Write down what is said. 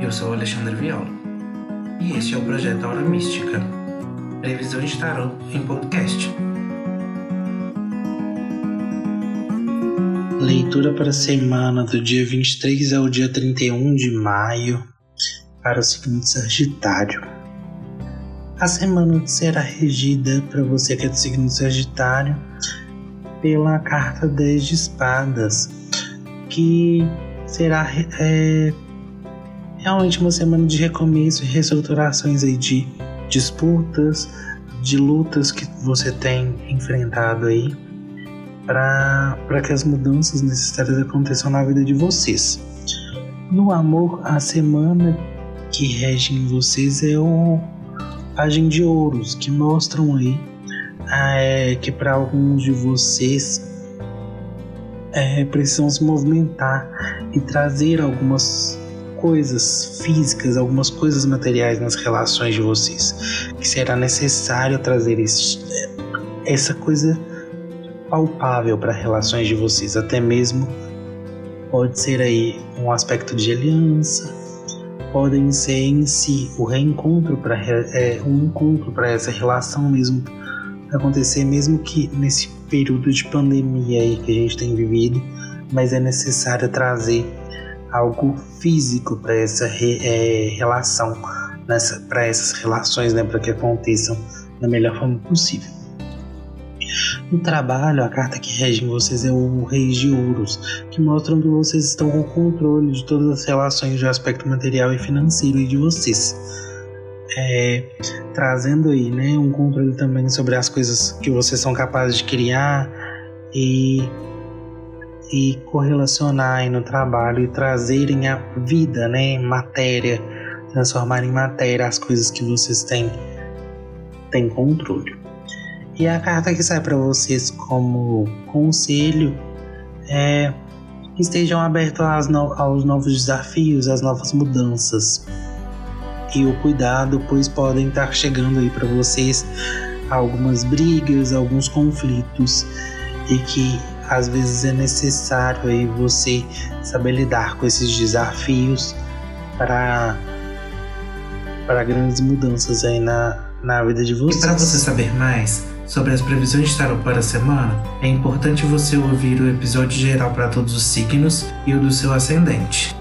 Eu sou Alexandre Viola e este é o projeto Aura Mística, previsão de tarot em podcast. Leitura para a semana do dia 23 ao dia 31 de maio para o signo de Sagitário. A semana será regida para você que é do signo de Sagitário pela carta 10 de espadas, que será é, realmente uma semana de recomeço e reestruturações aí de disputas, de lutas que você tem enfrentado aí para que as mudanças necessárias aconteçam na vida de vocês. No amor, a semana que rege em vocês é o Pagem de Ouros, que mostram aí é, que para alguns de vocês é, precisam se movimentar e trazer algumas coisas físicas, algumas coisas materiais nas relações de vocês, que será necessário trazer esse, essa coisa palpável para relações de vocês, até mesmo pode ser aí um aspecto de aliança, podem ser em si o reencontro para é, um encontro para essa relação mesmo acontecer, mesmo que nesse período de pandemia aí que a gente tem vivido, mas é necessário trazer algo físico para essa re, é, relação, para essas relações, né, para que aconteçam da melhor forma possível. No trabalho, a carta que rege vocês é o Rei de Ouros, que mostram que vocês estão com controle de todas as relações de aspecto material e financeiro de vocês. É, trazendo aí né, um controle também sobre as coisas que vocês são capazes de criar e, e correlacionar no trabalho e trazerem a vida, né, matéria, transformar em matéria as coisas que vocês têm, têm controle. E a carta que sai para vocês como conselho é estejam abertos aos novos desafios, às novas mudanças. E o cuidado, pois podem estar chegando aí para vocês algumas brigas, alguns conflitos e que às vezes é necessário aí você saber lidar com esses desafios para para grandes mudanças aí na, na vida de vocês. E para você saber mais, sobre as previsões de tarot para a semana, é importante você ouvir o episódio geral para todos os signos e o do seu ascendente.